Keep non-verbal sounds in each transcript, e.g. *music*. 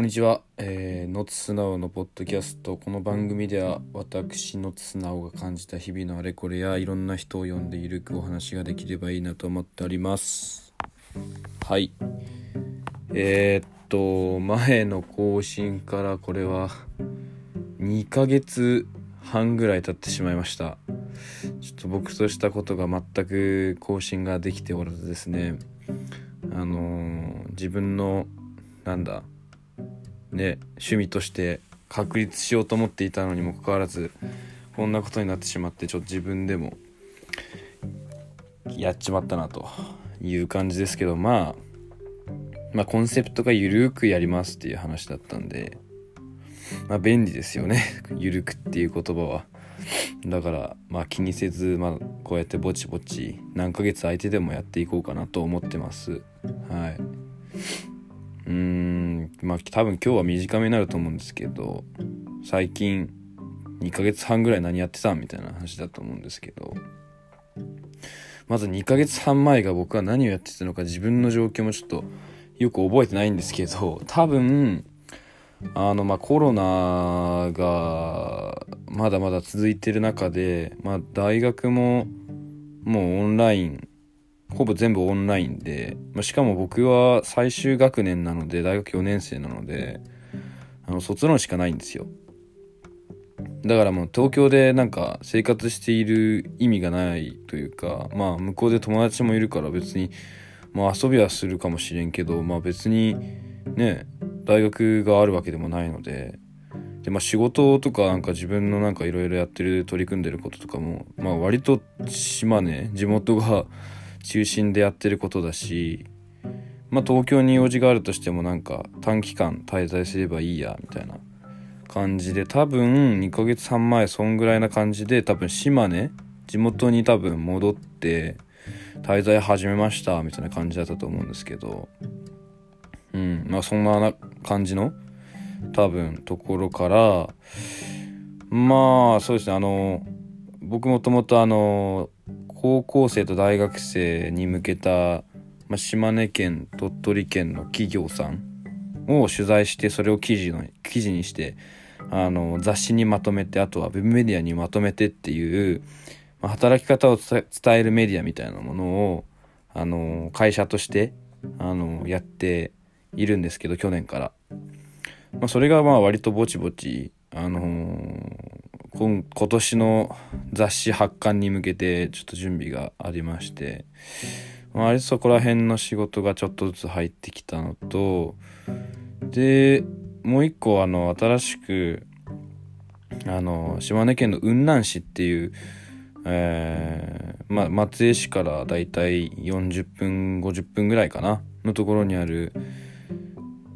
こんにちは、えー、ノツスナオのポッドキャスト。この番組では私ノツスナオが感じた日々のあれこれやいろんな人を呼んでいるくお話ができればいいなと思っております。はい。えー、っと前の更新からこれは2ヶ月半ぐらい経ってしまいました。ちょっと僕としたことが全く更新ができておらずですね。あのー、自分のなんだね趣味として確立しようと思っていたのにもかかわらずこんなことになってしまってちょっと自分でもやっちまったなという感じですけどまあまあコンセプトがゆるくやりますっていう話だったんでまあ便利ですよね。*laughs* ゆるくっていう言葉は。だからまあ気にせずまあこうやってぼちぼち何ヶ月相手でもやっていこうかなと思ってます。はい。うん。まあ多分今日は短めになると思うんですけど最近2ヶ月半ぐらい何やってたみたいな話だと思うんですけどまず2ヶ月半前が僕は何をやってたのか自分の状況もちょっとよく覚えてないんですけど多分あのまあコロナがまだまだ続いてる中で、まあ、大学ももうオンラインほぼ全部オンラインで、まあ、しかも僕は最終学年なので大学4年生なのであの卒論しかないんですよ。だからもう東京でなんか生活している意味がないというかまあ向こうで友達もいるから別にまあ遊びはするかもしれんけどまあ別にね大学があるわけでもないのでで、まあ、仕事とかなんか自分のなんかいろいろやってる取り組んでることとかもまあ割と島根地元が中心でやってることだし、まあ、東京に用事があるとしてもなんか短期間滞在すればいいやみたいな感じで多分2ヶ月半前そんぐらいな感じで多分島根地元に多分戻って滞在始めましたみたいな感じだったと思うんですけどうんまあそんな感じの多分ところからまあそうですねあの僕もともとあの高校生と大学生に向けた、ま、島根県鳥取県の企業さんを取材してそれを記事の記事にしてあの雑誌にまとめてあとはウェブメディアにまとめてっていう、ま、働き方を伝えるメディアみたいなものをあの会社としてあのやっているんですけど去年から、ま、それがまあ割とぼちぼちあの今今年の雑誌発刊に向けてちょっと準備がありまして、まあ、あれそこら辺の仕事がちょっとずつ入ってきたのとでもう一個あの新しくあの島根県の雲南市っていう、えー、ま、松江市からだいたい40分50分ぐらいかなのところにある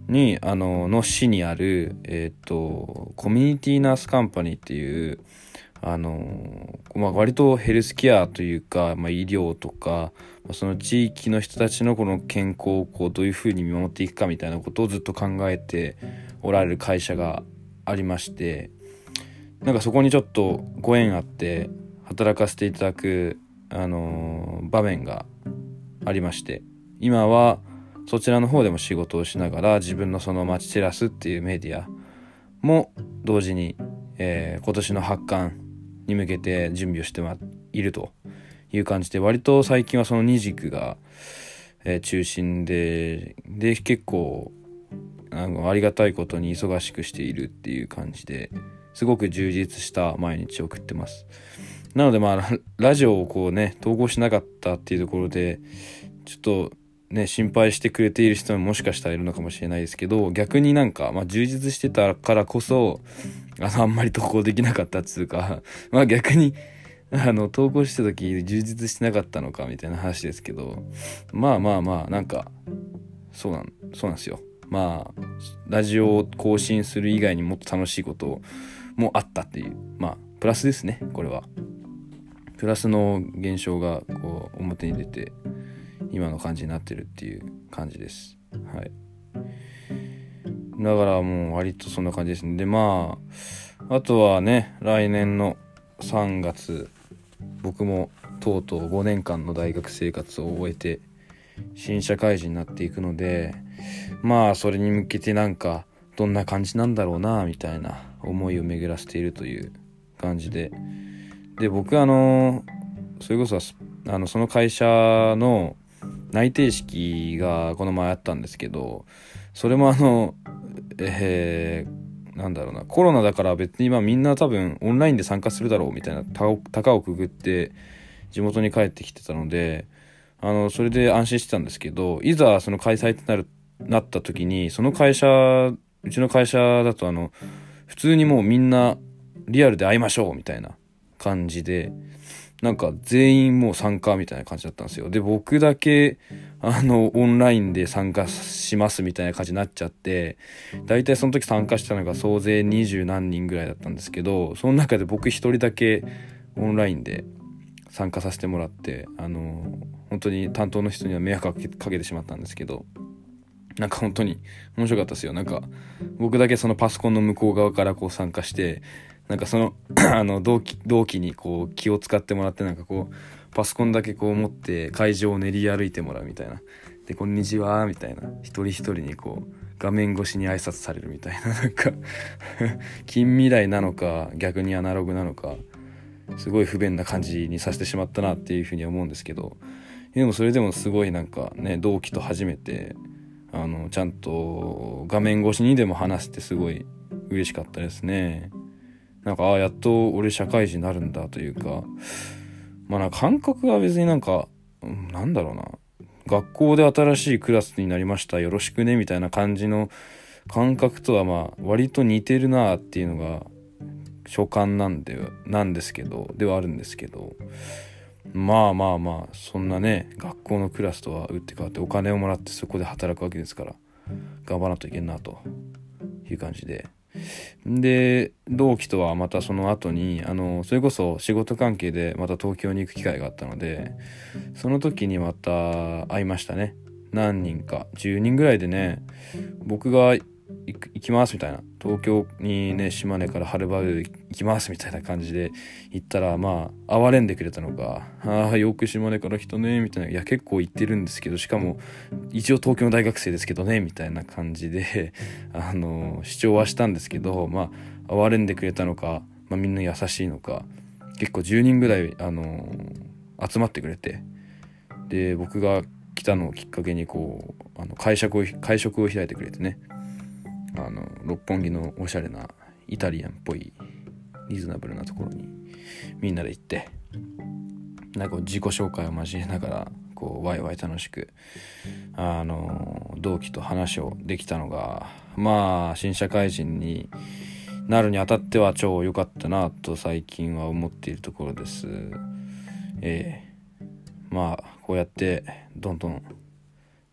にあのの市にある、えっ、ー、とコミュニティナースカンパニーっていうあの、まあ、割とヘルスケアというか、まあ、医療とかまその地域の人たちのこの健康をこうどういうふうに見守っていくかみたいなことをずっと考えておられる会社がありましてなんかそこにちょっとご縁あって働かせていただく、あの場面がありまして今はそちらの方でも仕事をしながら自分のその街テラスっていうメディアも同時に、えー、今年の発刊に向けて準備をしているという感じで割と最近はその二軸が、えー、中心でで結構あのありがたいことに忙しくしているっていう感じですごく充実した毎日を送ってます。なのでまあラジオをこうね投稿しなかったっていうところでちょっとね、心配してくれている人ももしかしたらいるのかもしれないですけど、逆になんか、まあ、充実してたからこそ、あの、あんまり投稿できなかったっつうか、*laughs* まあ逆に、あの、投稿してた時充実してなかったのかみたいな話ですけど、まあまあまあ、なんか、そうなん、そうなんですよ。まあ、ラジオを更新する以外にもっと楽しいこともあったっていう、まあ、プラスですね、これは。プラスの現象が、こう、表に出て、今の感じになってるっていう感じです。はい。だからもう割とそんな感じですね。でまああとはね来年の3月僕もとうとう5年間の大学生活を終えて新社会人になっていくのでまあそれに向けてなんかどんな感じなんだろうなみたいな思いを巡らせているという感じで。で僕あのそれこそあのその会社の内定式がこの前あったんですけどそれもあのえー、なんだろうなコロナだから別に今みんな多分オンラインで参加するだろうみたいな高をくぐって地元に帰ってきてたのであのそれで安心してたんですけどいざその開催となるなった時にその会社うちの会社だとあの普通にもうみんなリアルで会いましょうみたいな感じでなんか全員もう参加みたいな感じだったんですよ。で、僕だけ、あの、オンラインで参加しますみたいな感じになっちゃって、大体その時参加したのが総勢二十何人ぐらいだったんですけど、その中で僕一人だけオンラインで参加させてもらって、あの、本当に担当の人には迷惑かけてしまったんですけど、なんか本当に面白かったですよ。なんか、僕だけそのパソコンの向こう側からこう参加して、なんかその *clears throat* あの同期同期にこう気を使ってもらってなんかこうパソコンだけこう持って会場を練り歩いてもらうみたいな。で「こんにちは」みたいな。一人一人にこう画面越しに挨拶されるみたいな。*laughs* なんか *laughs* 近未来なのか逆にアナログなのかすごい不便な感じにさせてしまったなっていうふうに思うんですけど。でもそれでもすごいなんかね同期と初めてあのちゃんと画面越しにでも話してすごい嬉しかったですね。なんかああやっと俺社会人になるんだというかまあな感覚は別になんかなんだろうな。学校で新しいクラスになりましたよろしくねみたいな感じの感覚とはまあ割と似てるなっていうのが所感なんでなんですけどではあるんですけどまあまあまあそんなね学校のクラスとは打って変わってお金をもらってそこで働くわけですから頑張らないといけんなという感じで。で同期とはまたその後にあのそれこそ仕事関係でまた東京に行く機会があったのでその時にまた会いましたね。何人か。10人ぐらいでね僕が行きますみたいな。東京にね島根からはるばる行きますみたいな感じで行ったらまあ哀れんでくれたのか「ああよく島根から来たね」みたいな「いや結構行ってるんですけどしかも一応東京の大学生ですけどね」みたいな感じで *laughs* あの主張はしたんですけどまあ哀れんでくれたのか、まあ、みんな優しいのか結構10人ぐらいあの集まってくれてで僕が来たのをきっかけにこうあの会食を会食を開いてくれてね。あの六本木のおしゃれなイタリアンっぽいリーズナブルなところにみんなで行ってなんか自己紹介を交えながらこうワイワイ楽しくあの同期と話をできたのがまあ新社会人になるにあたっては超良かったなと最近は思っているところです。えー、まあこうやってどんどん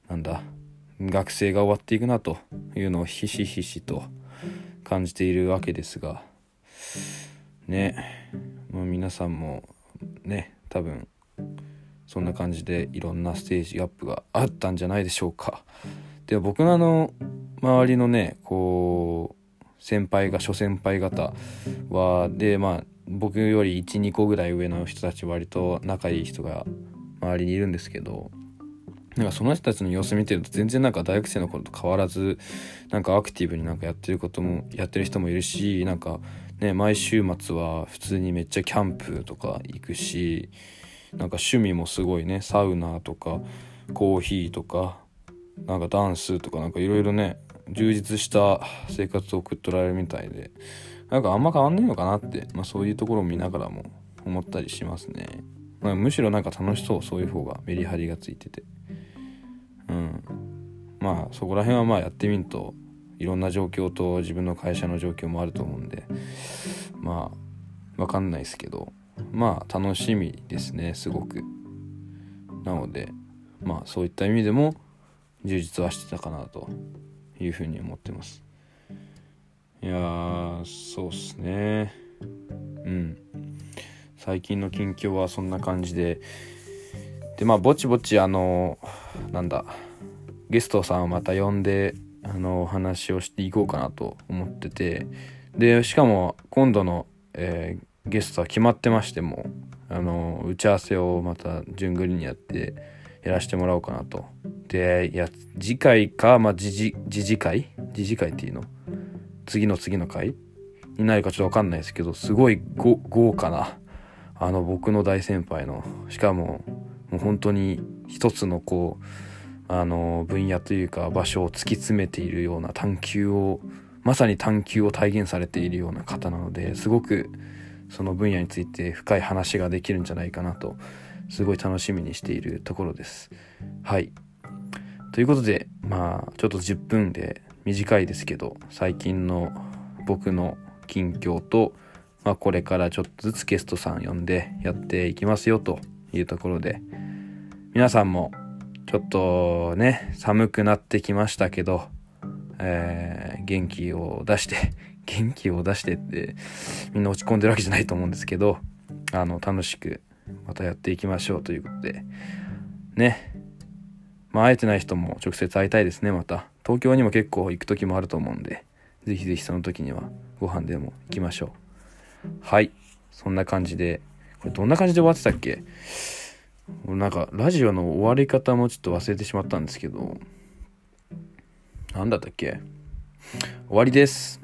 なんだ学生が終わっていくなというのをひしひしと感じているわけですがね、まあ、皆さんもね多分そんな感じでいろんなステージアップがあったんじゃないでしょうか。で僕のあの周りのねこう先輩が諸先輩方はでまあ僕より12個ぐらい上の人たち割と仲いい人が周りにいるんですけどなんかその人たちの様子見てると全然なんか大学生の頃と変わらずなんかアクティブになんかやってることもやってる人もいるしなんかね毎週末は普通にめっちゃキャンプとか行くしなんか趣味もすごいねサウナとかコーヒーとかなんかダンスとかなんかいろいろね充実した生活を送っとられるみたいでなんかあんま変わんねえのかなって、まあ、そういうところを見ながらも思ったりしますね、まあ、むしろなんか楽しそうそういう方がメリハリがついてて。うん。まあそこら辺はまあやってみるといろんな状況と自分の会社の状況もあると思うんでまあ分かんないですけどまあ楽しみですねすごく。なのでまあそういった意味でも充実はしてたかなというふうに思ってます。いやそうっすね。うん。最近の近況はそんな感じででまあぼちぼちあのなんだゲストさんをまた呼んであのお話をしていこうかなと思ってて。でしかも今度の、えー、ゲストは決まってましてもあの打ち合わせをまた順繰りにやってやらせてもらおうかなと。でいや次回かまあ次次回次次回っていうの？次の次の回？になるかちょっとわかんないですけどすごい豪華なあの僕の大先輩のしかももう本当に一つのこうあの分野というか場所を突き詰めているような探求をまさに探求を体現されているような方なのですごくその分野について深い話ができるんじゃないかなとすごい楽しみにしているところです。はいということでまあちょっと10分で短いですけど最近の僕の近況と、まあ、これからちょっとずつゲストさん呼んでやっていきますよというところで皆さんもちょっとね寒くなってきましたけど、えー、元気を出して *laughs* 元気を出してってみんな落ち込んでるわけじゃないと思うんですけどあの楽しくまたやっていきましょうということでね。まあ会えてない人も直接会いたいですねまた。東京にも結構行く時もあると思うんでぜひぜひその時にはご飯でも行きましょう。はい。そんな感じでこれどんな感じで終わってたっけ？なんかラジオの終わり方もちょっと忘れてしまったんですけど何だったっけ？終わりです。